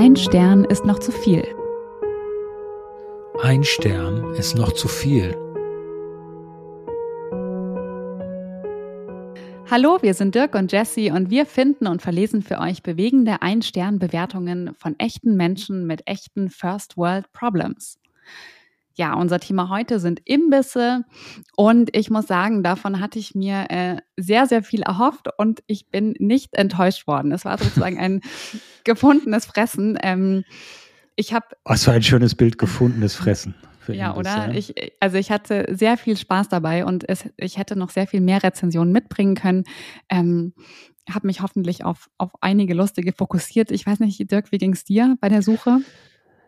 Ein Stern ist noch zu viel. Ein Stern ist noch zu viel. Hallo, wir sind Dirk und Jesse und wir finden und verlesen für euch bewegende Ein-Stern-Bewertungen von echten Menschen mit echten First-World-Problems. Ja, unser Thema heute sind Imbisse und ich muss sagen, davon hatte ich mir äh, sehr, sehr viel erhofft und ich bin nicht enttäuscht worden. Es war sozusagen ein gefundenes Fressen. Ähm, ich habe. Was für ein schönes Bild, gefundenes Fressen. Ja, Imbiss, oder? Ja. Ich, also ich hatte sehr viel Spaß dabei und es, ich hätte noch sehr viel mehr Rezensionen mitbringen können. Ähm, habe mich hoffentlich auf, auf einige lustige fokussiert. Ich weiß nicht, Dirk, wie ging es dir bei der Suche?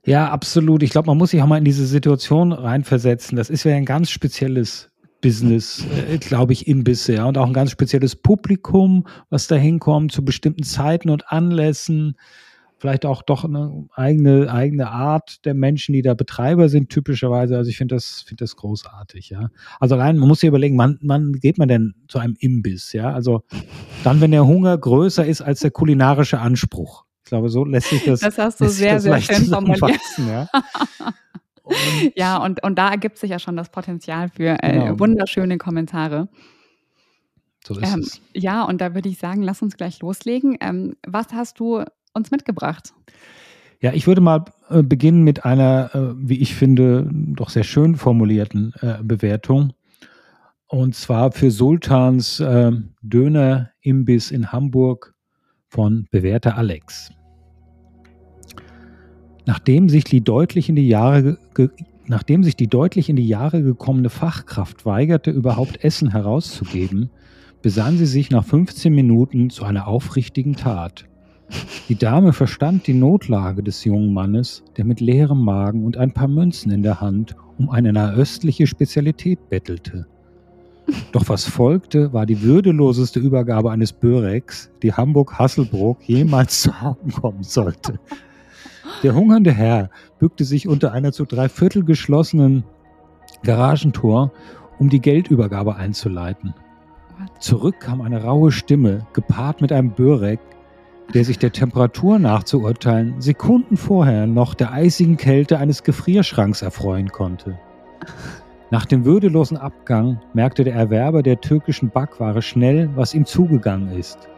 Ja, absolut. Ich glaube, man muss sich auch mal in diese Situation reinversetzen. Das ist ja ein ganz spezielles Business, äh, glaube ich, Imbisse, ja, und auch ein ganz spezielles Publikum, was da hinkommt zu bestimmten Zeiten und Anlässen. Vielleicht auch doch eine eigene, eigene Art der Menschen, die da Betreiber sind, typischerweise. Also ich finde das, finde das großartig, ja. Also allein, man muss sich überlegen, wann, wann geht man denn zu einem Imbiss, ja? Also dann, wenn der Hunger größer ist als der kulinarische Anspruch glaube, so lässt sich das. Das hast du sehr, sehr schön formuliert. Ja. Und ja, und, und da ergibt sich ja schon das Potenzial für äh, genau. wunderschöne Kommentare. So ist ähm, es. Ja, und da würde ich sagen, lass uns gleich loslegen. Ähm, was hast du uns mitgebracht? Ja, ich würde mal äh, beginnen mit einer, äh, wie ich finde, doch sehr schön formulierten äh, Bewertung. Und zwar für Sultans äh, Döner-Imbiss in Hamburg von bewährter Alex. Nachdem sich die deutlich in die Jahre nachdem sich die deutlich in die Jahre gekommene Fachkraft weigerte, überhaupt Essen herauszugeben, besann sie sich nach 15 Minuten zu einer aufrichtigen Tat. Die Dame verstand die Notlage des jungen Mannes, der mit leerem Magen und ein paar Münzen in der Hand um eine nahöstliche Spezialität bettelte. Doch was folgte, war die würdeloseste Übergabe eines Böreks, die Hamburg-Hasselbrook jemals zu Augen kommen sollte. Der hungernde Herr bückte sich unter einer zu drei Viertel geschlossenen Garagentor, um die Geldübergabe einzuleiten. Zurück kam eine raue Stimme, gepaart mit einem Börek, der sich der Temperatur nachzuurteilen Sekunden vorher noch der eisigen Kälte eines Gefrierschranks erfreuen konnte. Nach dem würdelosen Abgang merkte der Erwerber der türkischen Backware schnell, was ihm zugegangen ist.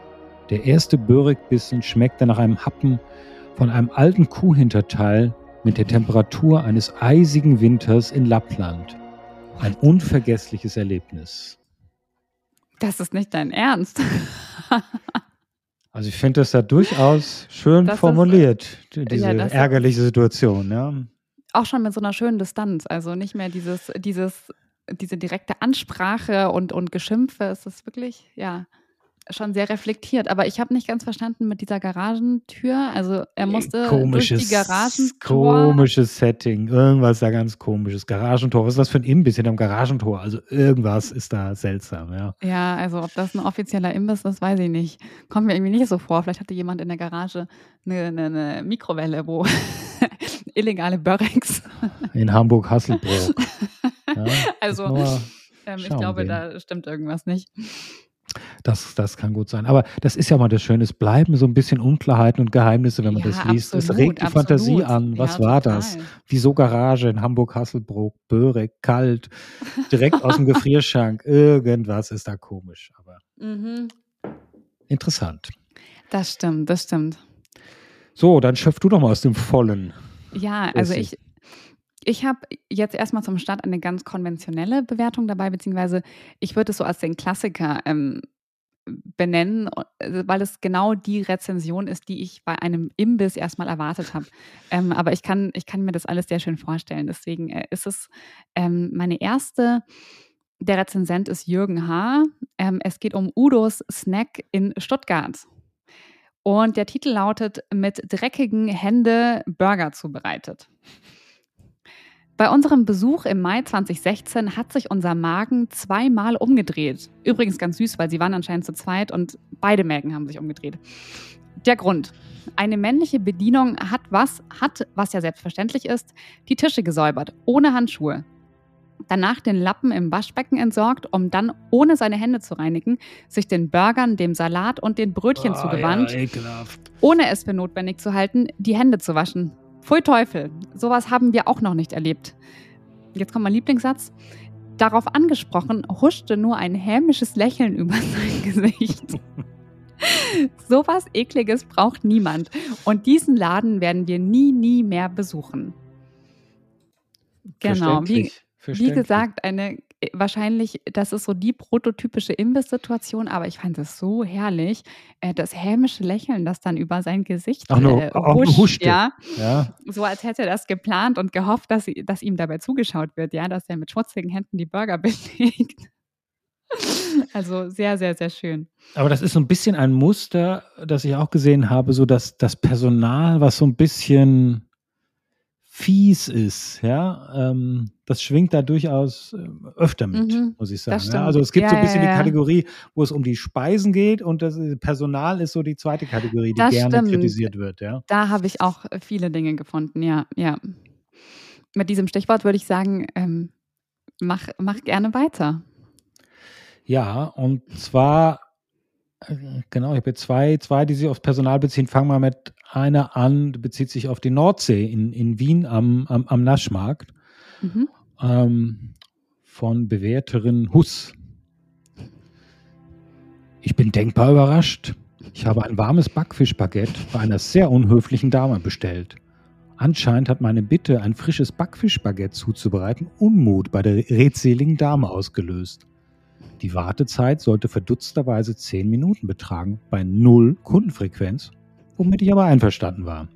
Der erste Börekbissen schmeckte nach einem Happen von einem alten Kuhhinterteil mit der Temperatur eines eisigen Winters in Lappland. Ein unvergessliches Erlebnis. Das ist nicht dein Ernst. also ich finde das da durchaus schön das formuliert, ist, diese ja, ärgerliche Situation. Ja. Auch schon mit so einer schönen Distanz. Also nicht mehr dieses, dieses, diese direkte Ansprache und, und Geschimpfe. Es ist wirklich, ja schon sehr reflektiert, aber ich habe nicht ganz verstanden mit dieser Garagentür. Also er musste komisches, durch die Garagentor. Komisches Setting, irgendwas da ganz komisches. Garagentor, was ist das für ein Imbiss hinterm Garagentor? Also irgendwas ist da seltsam, ja. Ja, also ob das ein offizieller Imbiss ist, weiß ich nicht. Kommt mir irgendwie nicht so vor. Vielleicht hatte jemand in der Garage eine, eine, eine Mikrowelle, wo illegale Börrex. in Hamburg-Hasselbrook. Ja, also ähm, ich glaube, gehen. da stimmt irgendwas nicht. Das, das kann gut sein. Aber das ist ja mal das Schöne. Es bleiben so ein bisschen Unklarheiten und Geheimnisse, wenn man ja, das liest. Absolut, es regt die absolut. Fantasie an. Was ja, war total. das? Wieso Garage in Hamburg-Hasselbrook? Börek, kalt, direkt aus dem Gefrierschrank. Irgendwas ist da komisch. Aber mhm. interessant. Das stimmt, das stimmt. So, dann schöpf du doch mal aus dem Vollen. Ja, also ich, ich habe jetzt erstmal zum Start eine ganz konventionelle Bewertung dabei, beziehungsweise ich würde es so als den Klassiker ähm, benennen, äh, weil es genau die Rezension ist, die ich bei einem Imbiss erstmal erwartet habe. Ähm, aber ich kann, ich kann mir das alles sehr schön vorstellen. Deswegen äh, ist es ähm, meine erste. Der Rezensent ist Jürgen H. Ähm, es geht um Udos Snack in Stuttgart. Und der Titel lautet Mit dreckigen Hände Burger zubereitet. Bei unserem Besuch im Mai 2016 hat sich unser Magen zweimal umgedreht. Übrigens ganz süß, weil sie waren anscheinend zu zweit und beide Mägen haben sich umgedreht. Der Grund. Eine männliche Bedienung hat was, hat, was ja selbstverständlich ist, die Tische gesäubert, ohne Handschuhe. danach den Lappen im Waschbecken entsorgt, um dann ohne seine Hände zu reinigen, sich den Burgern, dem Salat und den Brötchen oh, zugewandt, ja, ohne es für notwendig zu halten, die Hände zu waschen. Pfui Teufel, sowas haben wir auch noch nicht erlebt. Jetzt kommt mein Lieblingssatz. Darauf angesprochen, huschte nur ein hämisches Lächeln über sein Gesicht. Sowas Ekliges braucht niemand. Und diesen Laden werden wir nie, nie mehr besuchen. Genau. Wie, wie gesagt, eine wahrscheinlich, das ist so die prototypische Imbiss-Situation, aber ich fand es so herrlich, äh, das hämische Lächeln, das dann über sein Gesicht Ach no, äh, huscht, huschte. ja? ja. So als hätte er das geplant und gehofft, dass, dass ihm dabei zugeschaut wird, ja, dass er mit schmutzigen Händen die Burger bewegt. Also sehr, sehr, sehr schön. Aber das ist so ein bisschen ein Muster, das ich auch gesehen habe, so dass das Personal, was so ein bisschen fies ist, ja, ähm, das schwingt da durchaus äh, öfter mit, mhm, muss ich sagen. Ja? Also es gibt ja, so ein bisschen ja, die Kategorie, wo es um die Speisen geht und das Personal ist so die zweite Kategorie, die das gerne stimmt. kritisiert wird, ja. Da habe ich auch viele Dinge gefunden, ja, ja. Mit diesem Stichwort würde ich sagen, ähm, mach, mach gerne weiter. Ja, und zwar Genau, ich habe zwei, zwei, die sich aufs Personal beziehen. Fangen wir mit einer an, bezieht sich auf die Nordsee in, in Wien am, am, am Naschmarkt. Mhm. Ähm, von Bewerterin Huss. Ich bin denkbar überrascht. Ich habe ein warmes Backfischbaguette bei einer sehr unhöflichen Dame bestellt. Anscheinend hat meine Bitte, ein frisches Backfischbaguette zuzubereiten, Unmut bei der redseligen Dame ausgelöst. Die Wartezeit sollte verdutzterweise 10 Minuten betragen, bei null Kundenfrequenz, womit ich aber einverstanden war.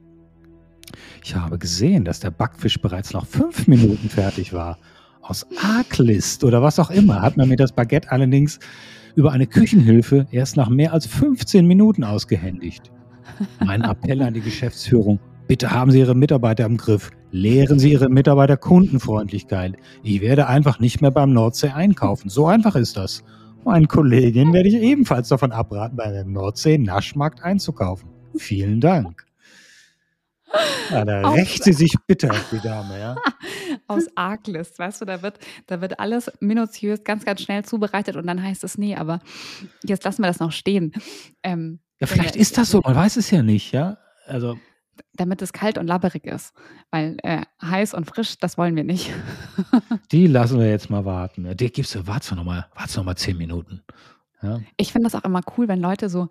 Ich habe gesehen, dass der Backfisch bereits nach 5 Minuten fertig war. Aus Arglist oder was auch immer hat man mir das Baguette allerdings über eine Küchenhilfe erst nach mehr als 15 Minuten ausgehändigt. Mein Appell an die Geschäftsführung, Bitte haben Sie Ihre Mitarbeiter im Griff. Lehren Sie Ihre Mitarbeiter Kundenfreundlichkeit. Ich werde einfach nicht mehr beim Nordsee einkaufen. So einfach ist das. Meinen Kolleginnen werde ich ebenfalls davon abraten, bei dem Nordsee-Naschmarkt einzukaufen. Vielen Dank. Ja, da rächt sie sich bitter, die Dame, ja. Aus Arglist, weißt du, da wird, da wird alles minutiös, ganz, ganz schnell zubereitet und dann heißt es, nee, aber jetzt lassen wir das noch stehen. Ähm, ja, vielleicht ist das so, man weiß es ja nicht, ja. Also damit es kalt und labberig ist. Weil äh, heiß und frisch, das wollen wir nicht. die lassen wir jetzt mal warten. Die gibst du, warte noch mal, warte noch mal zehn Minuten. Ja. Ich finde das auch immer cool, wenn Leute so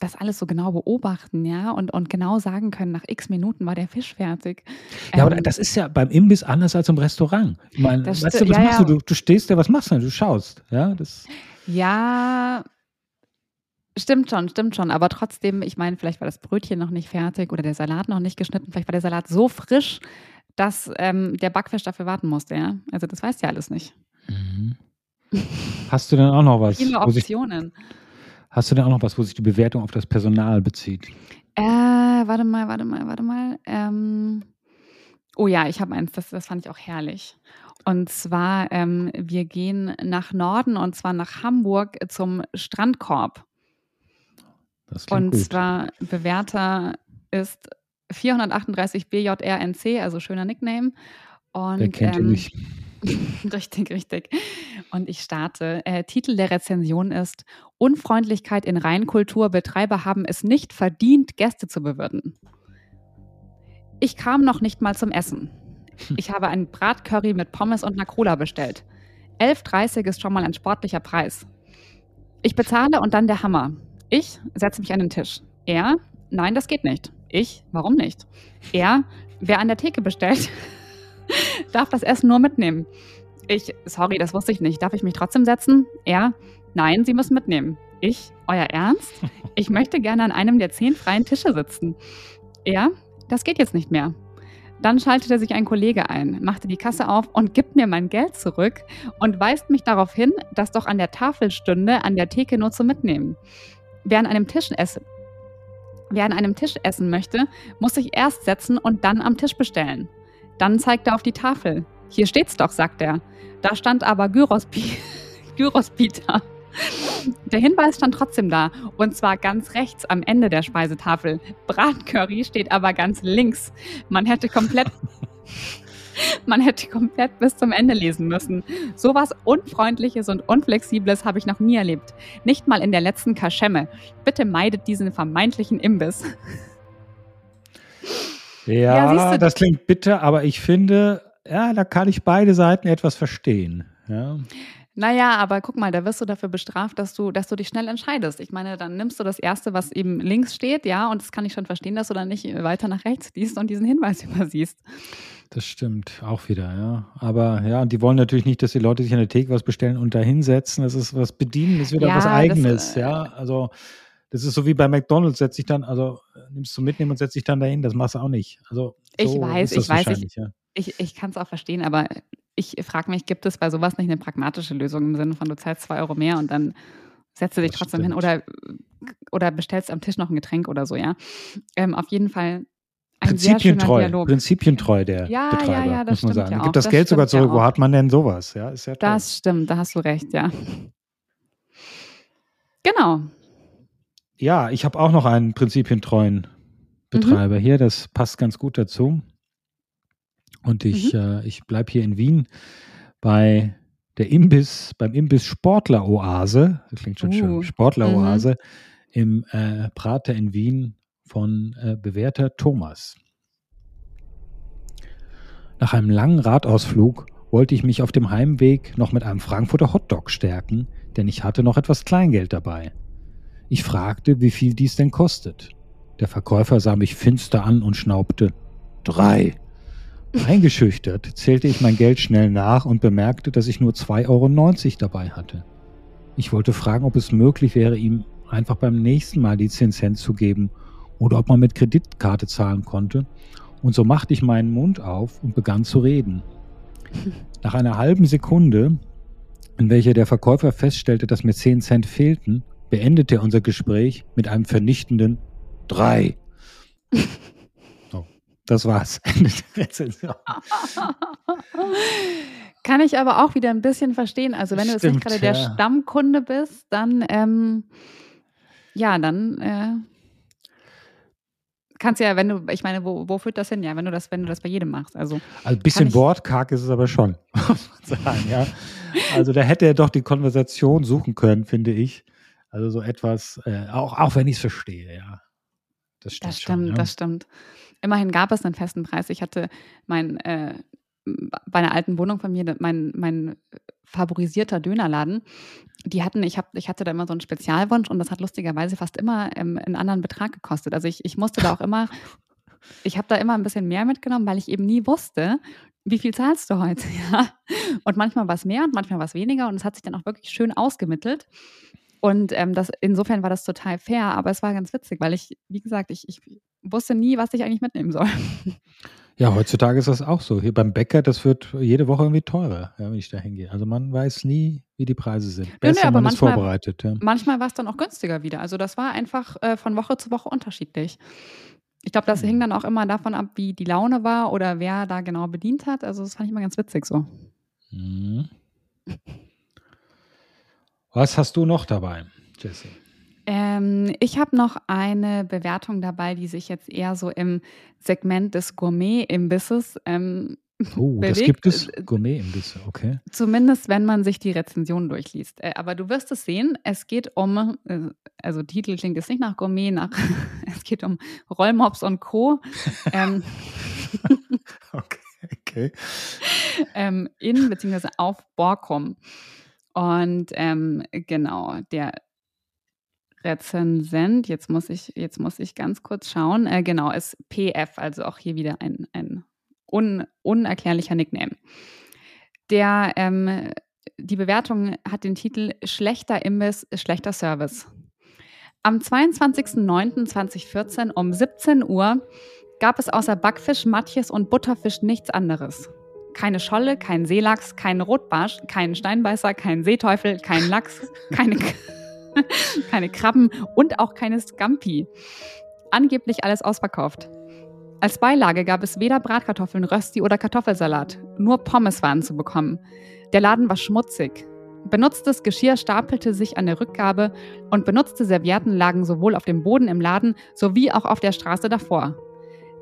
das alles so genau beobachten, ja, und, und genau sagen können, nach x Minuten war der Fisch fertig. Ja, ähm, aber das ist ja beim Imbiss anders als im Restaurant. Ich meine, weißt du, was ja, machst ja. du? du? Stehst da, was machst du? Du schaust, ja. Das ja, Stimmt schon, stimmt schon. Aber trotzdem, ich meine, vielleicht war das Brötchen noch nicht fertig oder der Salat noch nicht geschnitten. Vielleicht war der Salat so frisch, dass ähm, der Backfisch dafür warten musste. Ja? Also das weißt ja alles nicht. Mhm. Hast du denn auch noch was? Viele Optionen. Sich, hast du denn auch noch was, wo sich die Bewertung auf das Personal bezieht? Äh, warte mal, warte mal, warte mal. Ähm, oh ja, ich habe eins, das, das fand ich auch herrlich. Und zwar, ähm, wir gehen nach Norden und zwar nach Hamburg zum Strandkorb. Und gut. zwar Bewerter ist 438 BJRNC, also schöner Nickname. Und, Wer kennt ähm, ihn nicht? richtig, richtig. Und ich starte. Äh, Titel der Rezension ist Unfreundlichkeit in Reinkultur. Betreiber haben es nicht verdient, Gäste zu bewirten. Ich kam noch nicht mal zum Essen. Ich habe einen Bratcurry mit Pommes und einer Cola bestellt. 11,30 ist schon mal ein sportlicher Preis. Ich bezahle und dann der Hammer. Ich setze mich an den Tisch. Er, nein, das geht nicht. Ich, warum nicht? Er, wer an der Theke bestellt, darf das Essen nur mitnehmen. Ich, sorry, das wusste ich nicht. Darf ich mich trotzdem setzen? Er, nein, Sie müssen mitnehmen. Ich, euer Ernst? Ich möchte gerne an einem der zehn freien Tische sitzen. Er, das geht jetzt nicht mehr. Dann schaltete sich ein Kollege ein, machte die Kasse auf und gibt mir mein Geld zurück und weist mich darauf hin, dass doch an der Tafel stünde, an der Theke nur zu mitnehmen. Wer an einem Tisch essen, Wer an einem Tisch essen möchte, muss sich erst setzen und dann am Tisch bestellen. Dann zeigt er auf die Tafel. Hier steht's doch, sagt er. Da stand aber Gyrospita. Der Hinweis stand trotzdem da, und zwar ganz rechts am Ende der Speisetafel. Bratcurry steht aber ganz links. Man hätte komplett, Man hätte komplett bis zum Ende lesen müssen. Sowas Unfreundliches und Unflexibles habe ich noch nie erlebt. Nicht mal in der letzten Kaschemme. Bitte meidet diesen vermeintlichen Imbiss. Ja, ja das klingt bitter, aber ich finde, ja, da kann ich beide Seiten etwas verstehen. Ja. Naja, aber guck mal, da wirst du dafür bestraft, dass du, dass du dich schnell entscheidest. Ich meine, dann nimmst du das Erste, was eben links steht, ja, und das kann ich schon verstehen, dass du dann nicht weiter nach rechts liest und diesen Hinweis übersiehst. Das stimmt, auch wieder, ja. Aber ja, und die wollen natürlich nicht, dass die Leute sich an der Theke was bestellen und da hinsetzen. Das ist was bedienen, das ist wieder ja, was Eigenes, das, äh, ja. Also das ist so wie bei McDonalds, setz dich dann, also nimmst du mitnehmen und setz dich dann dahin, das machst du auch nicht. Also so ich weiß, ich weiß, ich, ja. ich, ich kann es auch verstehen, aber ich frage mich, gibt es bei sowas nicht eine pragmatische Lösung im Sinne von, du zahlst zwei Euro mehr und dann setzt du dich das trotzdem stimmt. hin oder, oder bestellst am Tisch noch ein Getränk oder so, ja. Ähm, auf jeden Fall ein Prinzipientreu, Dialog. Prinzipientreu der ja, Betreiber, ja, ja, das muss man sagen. Ja Gibt das, das Geld sogar zurück, ja wo hat man denn sowas? Ja, ist ja toll. Das stimmt, da hast du recht, ja. Genau. Ja, ich habe auch noch einen prinzipientreuen Betreiber mhm. hier, das passt ganz gut dazu. Und ich, mhm. äh, ich bleibe hier in Wien bei der Imbiss, beim Imbiss Sportler Oase, das klingt schon uh. schön, Sportler Oase mhm. im äh, Prater in Wien von äh, bewährter Thomas. Nach einem langen Radausflug wollte ich mich auf dem Heimweg noch mit einem Frankfurter Hotdog stärken, denn ich hatte noch etwas Kleingeld dabei. Ich fragte, wie viel dies denn kostet. Der Verkäufer sah mich finster an und schnaubte drei. Eingeschüchtert zählte ich mein Geld schnell nach und bemerkte, dass ich nur 2,90 Euro dabei hatte. Ich wollte fragen, ob es möglich wäre, ihm einfach beim nächsten Mal die 10 Cent zu geben oder ob man mit Kreditkarte zahlen konnte. Und so machte ich meinen Mund auf und begann zu reden. Nach einer halben Sekunde, in welcher der Verkäufer feststellte, dass mir 10 Cent fehlten, beendete er unser Gespräch mit einem vernichtenden Drei. Das war's. Ende der Rezension. Kann ich aber auch wieder ein bisschen verstehen. Also wenn Stimmt, du jetzt nicht gerade der Stammkunde bist, dann ähm, ja, dann äh, kannst ja, wenn du, ich meine, wo, wo führt das hin? Ja, wenn du das, wenn du das bei jedem machst. Also, also ein bisschen wortkarg ist es aber schon, muss man sagen, ja. Also da hätte er doch die Konversation suchen können, finde ich. Also so etwas, äh, auch, auch wenn ich es verstehe, ja. Das stimmt. Das stimmt, schon, ja. das stimmt immerhin gab es einen festen Preis. Ich hatte mein, äh, bei einer alten Wohnung von mir, mein, mein favorisierter Dönerladen, die hatten, ich, hab, ich hatte da immer so einen Spezialwunsch und das hat lustigerweise fast immer ähm, einen anderen Betrag gekostet. Also ich, ich musste da auch immer, ich habe da immer ein bisschen mehr mitgenommen, weil ich eben nie wusste, wie viel zahlst du heute? Ja? Und manchmal war es mehr und manchmal war es weniger und es hat sich dann auch wirklich schön ausgemittelt. Und ähm, das, insofern war das total fair, aber es war ganz witzig, weil ich, wie gesagt, ich, ich wusste nie, was ich eigentlich mitnehmen soll. Ja, heutzutage ist das auch so. Hier beim Bäcker, das wird jede Woche irgendwie teurer, ja, wenn ich da hingehe. Also man weiß nie, wie die Preise sind. Besser, nee, man manchmal, ist vorbereitet. Ja. Manchmal war es dann auch günstiger wieder. Also das war einfach äh, von Woche zu Woche unterschiedlich. Ich glaube, das hing dann auch immer davon ab, wie die Laune war oder wer da genau bedient hat. Also das fand ich immer ganz witzig so. Mhm. Was hast du noch dabei, Jesse? Ähm, ich habe noch eine Bewertung dabei, die sich jetzt eher so im Segment des Gourmet-Imbisses ähm, Oh, bewegt. das gibt es Gourmet-Imbisse, okay. Zumindest, wenn man sich die Rezension durchliest. Äh, aber du wirst es sehen, es geht um, äh, also Titel klingt jetzt nicht nach Gourmet, nach, es geht um Rollmops und Co. ähm, okay, okay. Ähm, in bzw. auf Borkum. Und ähm, genau, der Rezensent, jetzt muss ich, jetzt muss ich ganz kurz schauen, äh, genau, ist PF, also auch hier wieder ein, ein un, unerklärlicher Nickname. Der, ähm, die Bewertung hat den Titel Schlechter Imbiss, schlechter Service. Am 22.09.2014 um 17 Uhr gab es außer Backfisch, Matjes und Butterfisch nichts anderes. Keine Scholle, kein Seelachs, kein Rotbarsch, kein Steinbeißer, kein Seeteufel, kein Lachs, keine, keine Krabben und auch keine Scampi. Angeblich alles ausverkauft. Als Beilage gab es weder Bratkartoffeln, Rösti oder Kartoffelsalat. Nur Pommes waren zu bekommen. Der Laden war schmutzig. Benutztes Geschirr stapelte sich an der Rückgabe und benutzte Servietten lagen sowohl auf dem Boden im Laden sowie auch auf der Straße davor.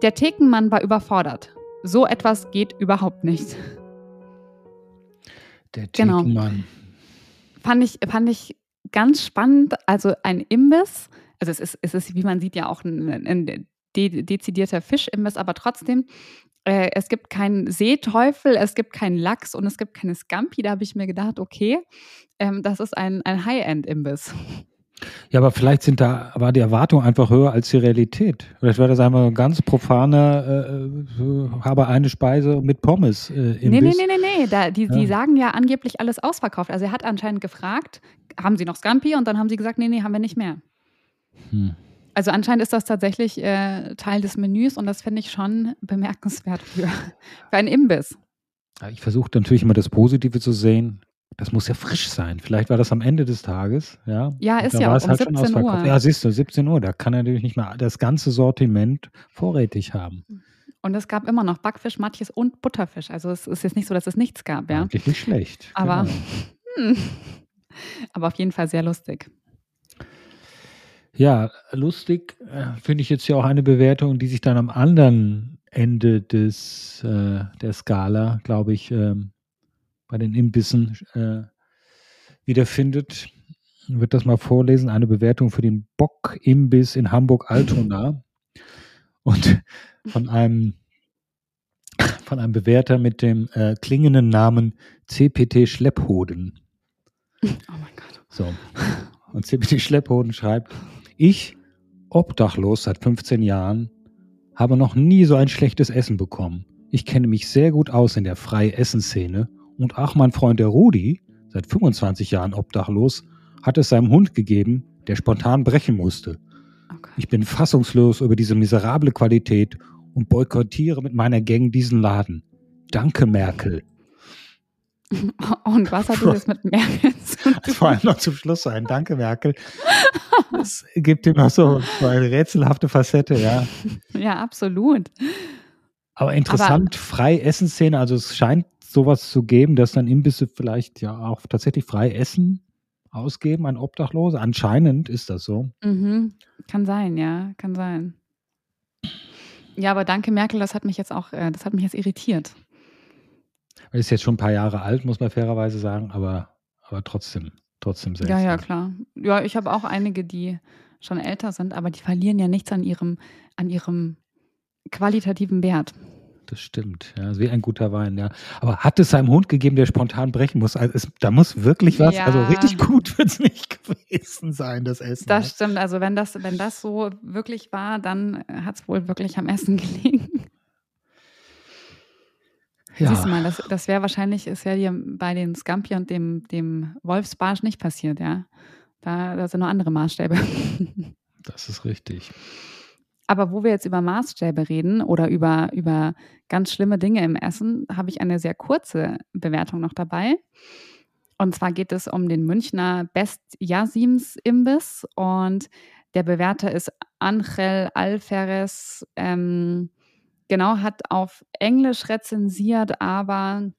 Der Thekenmann war überfordert. So etwas geht überhaupt nicht. Der Genau. Thekenmann. Fand ich, fand ich ganz spannend. Also ein Imbiss, also es ist, es ist wie man sieht, ja auch ein, ein de dezidierter Fischimbiss, aber trotzdem, äh, es gibt keinen Seeteufel, es gibt keinen Lachs und es gibt keine Scampi. Da habe ich mir gedacht, okay, ähm, das ist ein, ein High-End-Imbiss. Ja, aber vielleicht sind da, war die Erwartung einfach höher als die Realität. Vielleicht war das einfach ein ganz profaner, äh, äh, habe eine Speise mit Pommes äh, Nee, nee, Imbiss. nee, nee, nee. Da, die, die Ja. sagen ja angeblich alles ausverkauft. Also er hat anscheinend gefragt, haben Sie noch Scampi? Und dann haben sie gesagt, nee, nee, haben wir nicht mehr. Hm. Also anscheinend ist das tatsächlich äh, Teil des Menüs und das finde ich schon bemerkenswert für, für einen Imbiss. Ich versuche natürlich immer das Positive zu sehen. Das muss ja frisch sein. Vielleicht war das am Ende des Tages. Ja, Ja, ist ja auch um halt schon 17 ausverkauft. Uhr. Ja, siehst du, 17 Uhr. Da kann er natürlich nicht mehr das ganze Sortiment vorrätig haben. Und es gab immer noch Backfisch, Matjes und Butterfisch. Also es ist jetzt nicht so, dass es nichts gab, ja. Eigentlich nicht schlecht. Aber, Genau. hm. aber auf jeden Fall sehr lustig. Ja, lustig äh, finde ich jetzt ja auch eine Bewertung, die sich dann am anderen Ende des, äh, der Skala, glaube ich, ähm, bei den Imbissen äh, wiederfindet. Ich würde das mal vorlesen. Eine Bewertung für den Bock-Imbiss in Hamburg-Altona. Und von einem, von einem Bewerter mit dem äh, klingenden Namen CPT Schlepphoden. Oh mein Gott. So. Und CPT Schlepphoden schreibt, ich, obdachlos seit 15 Jahren, habe noch nie so ein schlechtes Essen bekommen. Ich kenne mich sehr gut aus in der freie Essenszene und auch mein Freund der Rudi, seit 25 Jahren obdachlos, hat es seinem Hund gegeben, der spontan brechen musste. Okay. Ich bin fassungslos über diese miserable Qualität und boykottiere mit meiner Gang diesen Laden. Danke, Merkel. Und was hat das mit Merkel zu tun? Vor allem noch zum Schluss ein Danke, Merkel. Das gibt ihm noch so eine rätselhafte Facette, ja. Ja, absolut. Aber interessant, frei Essensszene, also es scheint sowas zu geben, dass dann Imbisse vielleicht ja auch tatsächlich frei Essen ausgeben an Obdachlose. Anscheinend ist das so. Mhm. Kann sein, ja, kann sein. Ja, aber danke, Merkel, das hat mich jetzt auch, äh, das hat mich jetzt irritiert. Ist jetzt schon ein paar Jahre alt, muss man fairerweise sagen, aber, aber trotzdem, trotzdem Ja, seltsam. ja, klar. Ja, ich habe auch einige, die schon älter sind, aber die verlieren ja nichts an ihrem, an ihrem qualitativen Wert. Das stimmt, ja, wie ein guter Wein, ja. Aber hat es seinem Hund gegeben, der spontan brechen muss? Also es, da muss wirklich was, also Ja. richtig gut wird es nicht gewesen sein, das Essen. Das stimmt. Also wenn das, wenn das so wirklich war, dann hat es wohl wirklich am Essen gelegen. ja. Siehst du mal, das, das wäre wahrscheinlich, ist ja dir bei den Scampi und dem, dem Wolfsbarsch nicht passiert, ja. Da, da sind noch andere Maßstäbe. Das ist richtig. Aber wo wir jetzt über Maßstäbe reden oder über, über ganz schlimme Dinge im Essen, habe ich eine sehr kurze Bewertung noch dabei. Und zwar geht es um den Münchner Best Yasims Imbiss und der Bewerter ist Angel Alferez. Ähm, genau, hat auf Englisch rezensiert, aber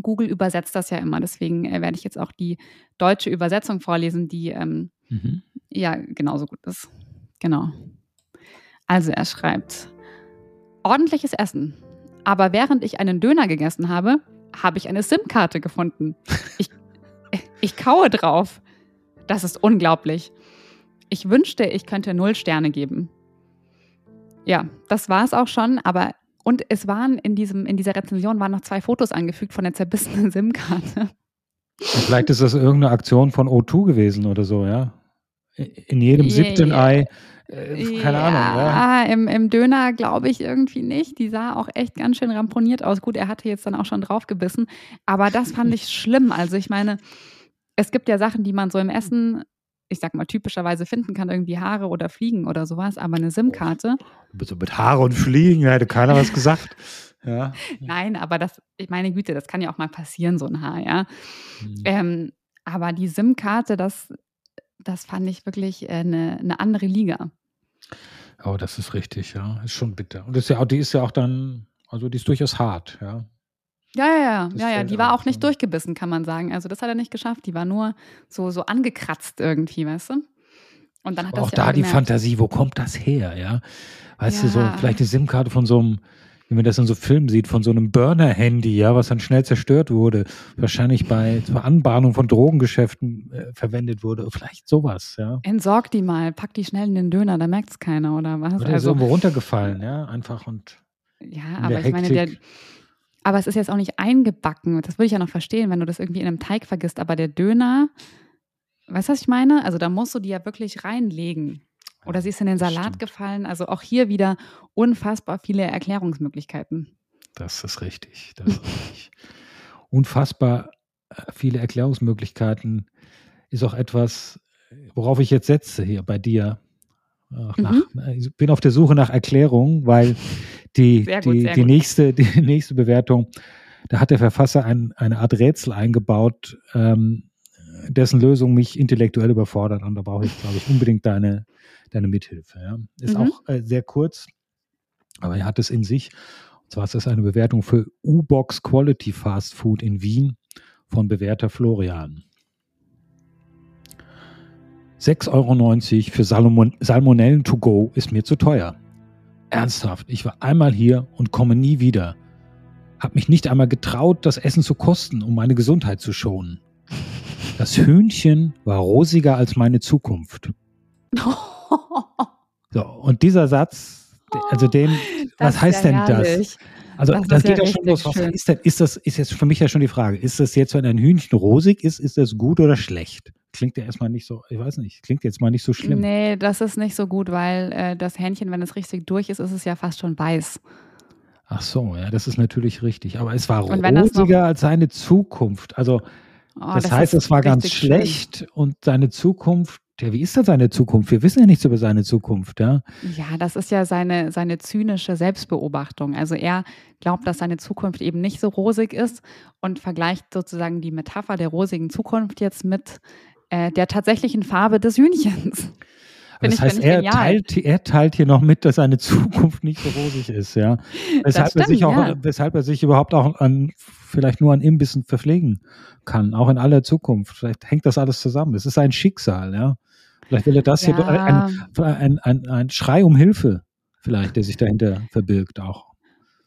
Google übersetzt das ja immer. Deswegen äh, werde ich jetzt auch die deutsche Übersetzung vorlesen, die ähm, Mhm. ja genauso gut ist. Genau. Also er schreibt, ordentliches Essen. Aber während ich einen Döner gegessen habe, habe ich eine SIM-Karte gefunden. Ich, ich kaue drauf. Das ist unglaublich. Ich wünschte, ich könnte null Sterne geben. Ja, das war es auch schon, aber und es waren in, diesem, in dieser Rezension waren noch zwei Fotos angefügt von der zerbissenen SIM-Karte. Vielleicht ist das irgendeine Aktion von O2 gewesen oder so, ja. In jedem Ja, siebten ja. Ei, äh, keine Ahnung, ja. Im, im Döner glaube ich irgendwie nicht. Die sah auch echt ganz schön ramponiert aus. Gut, er hatte jetzt dann auch schon draufgebissen. Aber das fand ich schlimm. Also ich meine, es gibt ja Sachen, die man so im Essen, ich sag mal, typischerweise finden kann, irgendwie Haare oder Fliegen oder sowas. Aber eine SIM-Karte, So mit Haare und Fliegen, da hätte keiner was gesagt. Ja. nein, aber das, ich meine Güte, das kann ja auch mal passieren, so ein Haar, ja. Hm. Ähm, aber die SIM-Karte, das, das fand ich wirklich äh, eine, eine andere Liga. Oh, das ist richtig, ja. Ist schon bitter. Und das ist ja auch, die ist ja auch dann, also die ist durchaus hart, ja. Ja, ja, ja, Das ja, ja. Die war auch nicht durchgebissen, kann man sagen. Also das hat er nicht geschafft. Die war nur so, so angekratzt irgendwie, weißt du? Und dann hat Aber das auch ja da die. Fantasie, wo kommt das her, ja? Weißt du, so Ja. vielleicht eine SIM-Karte von so einem, wie man das in so Filmen sieht, von so einem Burner-Handy, ja, was dann schnell zerstört wurde, wahrscheinlich bei zur Anbahnung von Drogengeschäften äh, verwendet wurde, vielleicht sowas, ja. Entsorg die mal, pack die schnell in den Döner, da merkt es keiner, oder was? Oder also, so irgendwo runtergefallen, ja, einfach und. Ja, aber ich meine, der, aber es ist jetzt auch nicht eingebacken. Das würde ich ja noch verstehen, wenn du das irgendwie in einem Teig vergisst. Aber der Döner, weißt du, was ich meine? Also da musst du die ja wirklich reinlegen. Oder sie ist in den Salat Stimmt. gefallen. Also auch hier wieder unfassbar viele Erklärungsmöglichkeiten. Das ist richtig. Das ist richtig. Unfassbar äh, viele Erklärungsmöglichkeiten ist auch etwas, worauf ich jetzt setze hier bei dir. Nach, mhm. Ich bin auf der Suche nach Erklärungen, weil die, gut, die, die nächste, die nächste Bewertung, da hat der Verfasser ein, eine Art Rätsel eingebaut, ähm, dessen Lösung mich intellektuell überfordert. Und da brauche ich, glaube ich, unbedingt deine, deine Mithilfe. Ja. Ist mhm. auch äh, sehr kurz, aber er hat es in sich. Und zwar ist das eine Bewertung für U-Box Quality Fast Food in Wien von Bewerter Florian. 6,90 Euro für Salmon Salmonellen to go ist mir zu teuer. Ernsthaft, ich war einmal hier und komme nie wieder. Hab mich nicht einmal getraut, das Essen zu kosten, um meine Gesundheit zu schonen. Das Hühnchen war rosiger als meine Zukunft. So, und dieser Satz, also den, was heißt denn das? Also das, das geht ja, ja schon los. Was ist denn, ist das, ist jetzt für mich ja schon die Frage, ist das jetzt, wenn ein Hühnchen rosig ist, ist das gut oder schlecht? Klingt ja erstmal nicht so, ich weiß nicht, klingt jetzt mal nicht so schlimm. Nee, das ist nicht so gut, weil äh, das Hähnchen, wenn es richtig durch ist, ist es ja fast schon weiß. Ach so, ja, das ist natürlich richtig. Aber es war rosiger als seine Zukunft. Also, oh, das, das, heißt, es war ganz schlecht schlimm. und seine Zukunft ja, wie ist denn seine Zukunft? Wir wissen ja nichts über seine Zukunft, ja. Ja, das ist ja seine, seine zynische Selbstbeobachtung. Also er glaubt, dass seine Zukunft eben nicht so rosig ist und vergleicht sozusagen die Metapher der rosigen Zukunft jetzt mit äh, der tatsächlichen Farbe des Hühnchens. das heißt, er teilt, er teilt hier noch mit, dass seine Zukunft nicht so rosig ist, ja. Weshalb, stimmt, er, sich auch, ja. weshalb er sich überhaupt auch an, vielleicht nur an Imbissen verpflegen kann, auch in aller Zukunft. Vielleicht hängt das alles zusammen. Es ist ein Schicksal, ja. Vielleicht will er das ja. hier ein, ein, ein, ein Schrei um Hilfe, vielleicht, der sich dahinter verbirgt auch.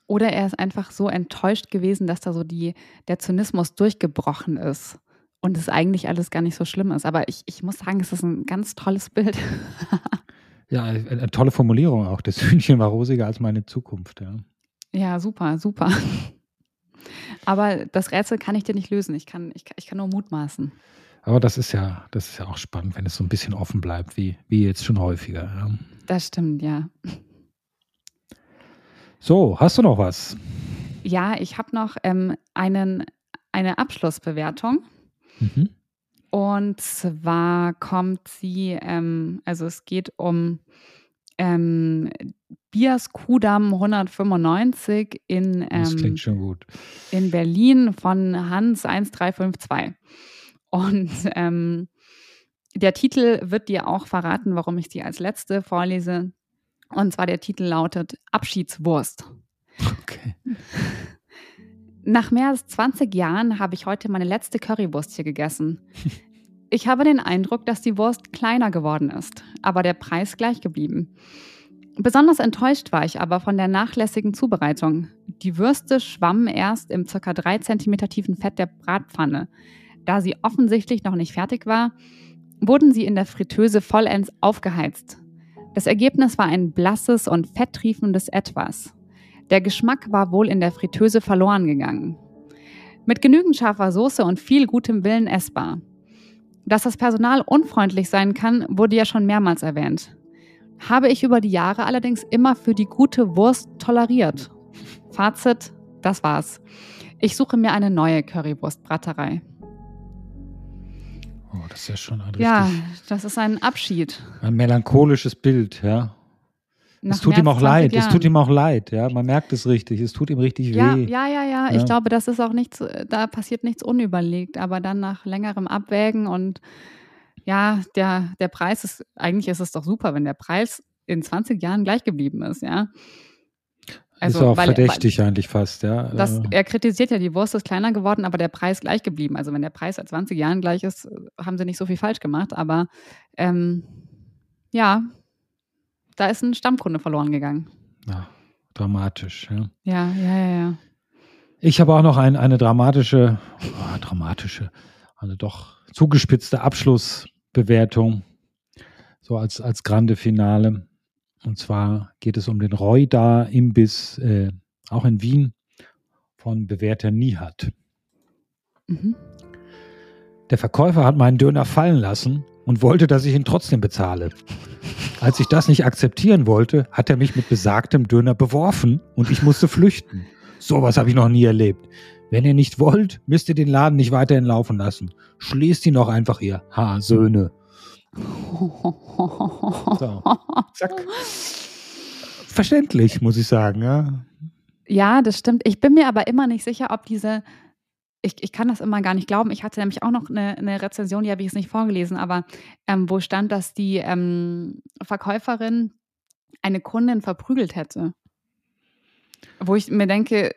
Oder er ist einfach so enttäuscht gewesen, dass da so die, der Zynismus durchgebrochen ist und es eigentlich alles gar nicht so schlimm ist. Aber ich, ich muss sagen, es ist ein ganz tolles Bild. ja, eine tolle Formulierung auch. Das Hühnchen war rosiger als meine Zukunft. Ja, ja super, super. Aber das Rätsel kann ich dir nicht lösen. Ich kann, ich, ich kann nur mutmaßen. Aber das ist ja, das ist ja auch spannend, wenn es so ein bisschen offen bleibt, wie, wie jetzt schon häufiger. Ja. Das stimmt, ja. So, hast du noch was? Ja, ich habe noch ähm, einen, eine Abschlussbewertung. Mhm. Und zwar kommt sie, ähm, also es geht um ähm, Bias Kudam 195 in, ähm, in Berlin von Hans 1352. Und ähm, der Titel wird dir auch verraten, warum ich sie als letzte vorlese. Und zwar der Titel lautet Abschiedswurst. Okay. Nach mehr als 20 Jahren habe ich heute meine letzte Currywurst hier gegessen. Ich habe den Eindruck, dass die Wurst kleiner geworden ist, aber der Preis gleich geblieben. Besonders enttäuscht war ich aber von der nachlässigen Zubereitung. Die Würste schwammen erst im ca. 3 cm tiefen Fett der Bratpfanne. Da sie offensichtlich noch nicht fertig war, wurden sie in der Fritteuse vollends aufgeheizt. Das Ergebnis war ein blasses und fetttriefendes Etwas. Der Geschmack war wohl in der Fritteuse verloren gegangen. Mit genügend scharfer Soße und viel gutem Willen essbar. Dass das Personal unfreundlich sein kann, wurde ja schon mehrmals erwähnt. Habe ich über die Jahre allerdings immer für die gute Wurst toleriert. Fazit, das war's. Ich suche mir eine neue Currywurstbraterei. Oh, das ist ja schon ein richtig, Ja, das ist ein Abschied. Ein melancholisches Bild, ja. Es tut ihm auch leid, Jahren. es tut ihm auch leid, ja. Man merkt es richtig, es tut ihm richtig ja, weh. Ja, ja, ja, ja. Ich glaube, das ist auch nichts, da passiert nichts unüberlegt, aber dann nach längerem Abwägen und ja, der, der Preis ist, eigentlich ist es doch super, wenn der Preis in 20 Jahren gleich geblieben ist, ja. Also, ist auch weil, verdächtig weil, eigentlich fast, ja. Das, äh. er kritisiert ja, die Wurst ist kleiner geworden, aber der Preis gleich geblieben. Also wenn der Preis seit 20 Jahren gleich ist, haben sie nicht so viel falsch gemacht. Aber ähm, ja, da ist ein Stammkunde verloren gegangen. Ja, Dramatisch, ja. Ja, ja, ja, ja. Ich habe auch noch ein, eine dramatische, oh, dramatische, eine doch zugespitzte Abschlussbewertung, so als, als grande Finale. Und zwar geht es um den Roida Imbiss, äh, auch in Wien, von Bewerter Nihat. Mhm. Der Verkäufer hat meinen Döner fallen lassen und wollte, dass ich ihn trotzdem bezahle. Als ich das nicht akzeptieren wollte, hat er mich mit besagtem Döner beworfen und ich musste flüchten. Sowas habe ich noch nie erlebt. Wenn ihr nicht wollt, müsst ihr den Laden nicht weiterhin laufen lassen. Schließt ihn doch einfach, ihr Ha-Söhne. So. Zack. Verständlich, muss ich sagen, ja. Ja, das stimmt. Ich bin mir aber immer nicht sicher, ob diese, ich, ich kann das immer gar nicht glauben. Ich hatte nämlich auch noch eine, eine Rezension, die habe ich jetzt nicht vorgelesen, aber ähm, wo stand, dass die ähm, Verkäuferin eine Kundin verprügelt hätte. Wo ich mir denke,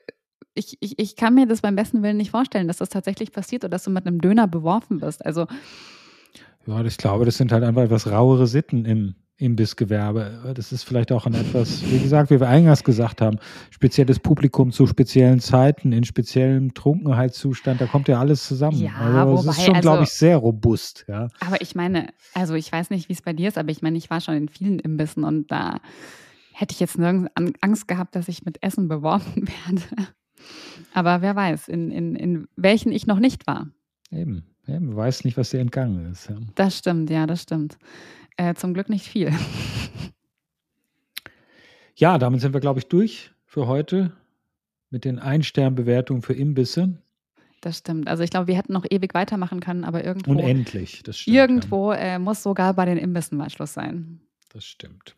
ich, ich, ich kann mir das beim besten Willen nicht vorstellen, dass das tatsächlich passiert oder dass du mit einem Döner beworfen wirst. Also ja, ich glaube, das sind halt einfach etwas rauere Sitten im Imbissgewerbe. Das ist vielleicht auch ein etwas, wie gesagt, wie wir eingangs gesagt haben, spezielles Publikum zu speziellen Zeiten, in speziellem Trunkenheitszustand, da kommt ja alles zusammen. Ja, also wobei, es ist schon, also, glaube ich, sehr robust. Ja. Aber ich meine, also ich weiß nicht, wie es bei dir ist, aber ich meine, ich war schon in vielen Imbissen und da hätte ich jetzt nirgends Angst gehabt, dass ich mit Essen beworfen werde. Aber wer weiß, in, in, in welchen ich noch nicht war. Eben. Man weiß nicht, was dir entgangen ist. Ja. Das stimmt, ja, das stimmt. Äh, zum Glück nicht viel. Ja, damit sind wir, glaube ich, durch für heute mit den Ein-Stern-Bewertungen für Imbisse. Das stimmt. Also ich glaube, wir hätten noch ewig weitermachen können, aber irgendwo. Unendlich, das stimmt. Irgendwo äh, muss sogar bei den Imbissen mal Schluss sein. Das stimmt.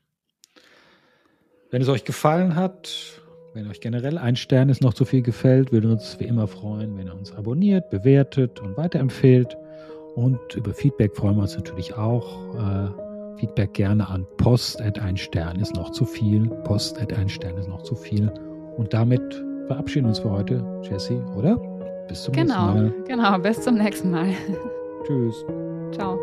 Wenn es euch gefallen hat, wenn euch generell ein Stern ist noch zu viel gefällt, würden wir uns wie immer freuen, wenn ihr uns abonniert, bewertet und weiterempfehlt. Und über Feedback freuen wir uns natürlich auch. Äh, Feedback gerne an post at ein Stern ist noch zu viel. Post at ein Stern ist noch zu viel. Und damit verabschieden wir uns für heute, Jesse, oder? Bis zum genau, nächsten Mal. Genau, bis zum nächsten Mal. Tschüss. Ciao.